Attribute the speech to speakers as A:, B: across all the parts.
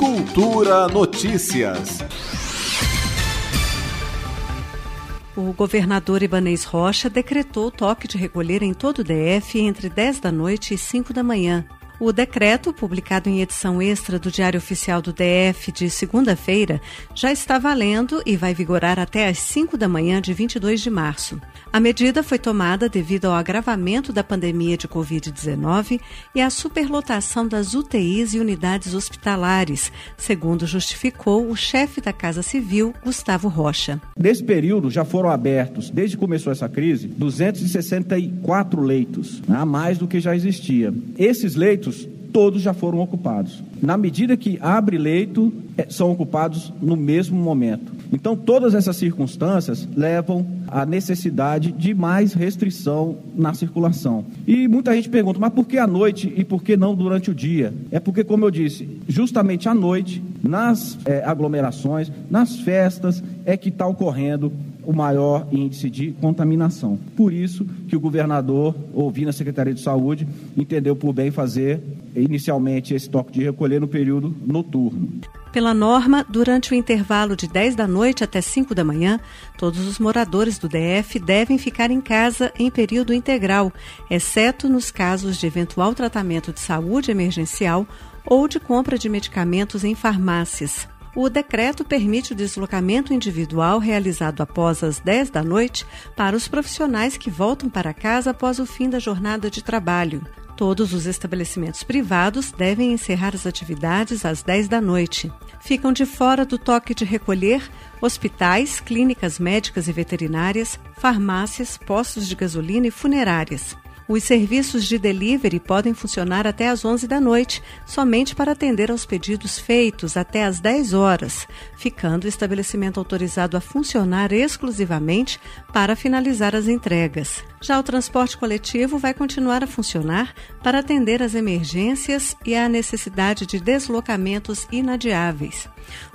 A: Cultura Notícias.
B: O governador Ibanês Rocha decretou toque de recolher em todo o DF entre 10 da noite e 5 da manhã. O decreto, publicado em edição extra do Diário Oficial do DF de segunda-feira, já está valendo e vai vigorar até às 5 da manhã de 22 de março. A medida foi tomada devido ao agravamento da pandemia de Covid-19 e à superlotação das UTIs e unidades hospitalares, segundo justificou o chefe da Casa Civil, Gustavo Rocha.
C: Nesse período, já foram abertos, desde que começou essa crise, 264 leitos, a mais do que já existia. Esses leitos leitos, todos já foram ocupados. Na medida que abre leito, é, são ocupados no mesmo momento. Então, todas essas circunstâncias levam à necessidade de mais restrição na circulação. E muita gente pergunta, mas por que à noite e por que não durante o dia? É porque, como eu disse, justamente à noite, nas é, aglomerações, nas festas, é que está ocorrendo o maior índice de contaminação. Por isso que o governador, ouvindo a Secretaria de Saúde, entendeu por bem fazer inicialmente esse toque de recolher no período noturno.
B: Pela norma, durante o intervalo de 10 da noite até 5 da manhã, todos os moradores do DF devem ficar em casa em período integral, exceto nos casos de eventual tratamento de saúde emergencial ou de compra de medicamentos em farmácias. O decreto permite o deslocamento individual realizado após as 10 da noite para os profissionais que voltam para casa após o fim da jornada de trabalho. Todos os estabelecimentos privados devem encerrar as atividades às 10 da noite. Ficam de fora do toque de recolher hospitais, clínicas médicas e veterinárias, farmácias, postos de gasolina e funerárias. Os serviços de delivery podem funcionar até às 11 da noite, somente para atender aos pedidos feitos até às 10 horas, ficando o estabelecimento autorizado a funcionar exclusivamente para finalizar as entregas. Já o transporte coletivo vai continuar a funcionar para atender às emergências e à necessidade de deslocamentos inadiáveis.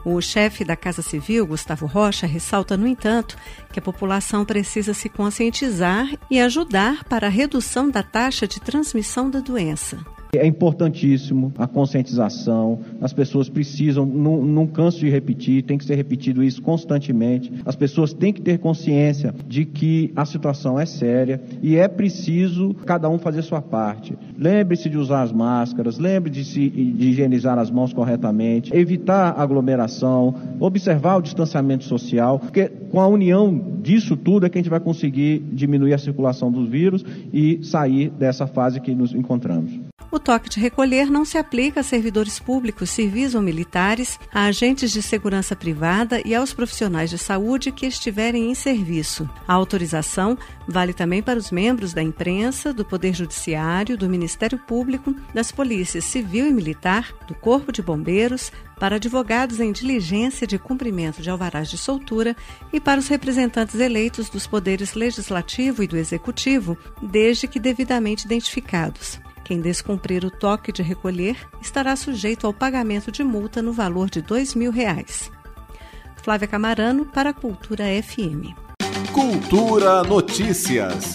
B: O chefe da Casa Civil, Gustavo Rocha, ressalta, no entanto, que a população precisa se conscientizar e ajudar para a redução da taxa de transmissão da doença.
C: É importantíssimo a conscientização, as pessoas precisam, não, não canso de repetir, tem que ser repetido isso constantemente. As pessoas têm que ter consciência de que a situação é séria e é preciso cada um fazer sua parte. Lembre-se de usar as máscaras, lembre de, se, de higienizar as mãos corretamente, evitar aglomeração, observar o distanciamento social, porque com a união disso tudo é que a gente vai conseguir diminuir a circulação dos vírus e sair dessa fase que nos encontramos.
B: O toque de recolher não se aplica a servidores públicos, civis ou militares, a agentes de segurança privada e aos profissionais de saúde que estiverem em serviço. A autorização vale também para os membros da imprensa, do Poder Judiciário, do Ministério Público, das polícias civil e militar, do Corpo de Bombeiros, para advogados em diligência de cumprimento de alvarás de soltura e para os representantes eleitos dos poderes legislativo e do executivo, desde que devidamente identificados. Quem descumprir o toque de recolher estará sujeito ao pagamento de multa no valor de R$ mil. Reais. Flávia Camarano para a Cultura FM.
A: Cultura Notícias.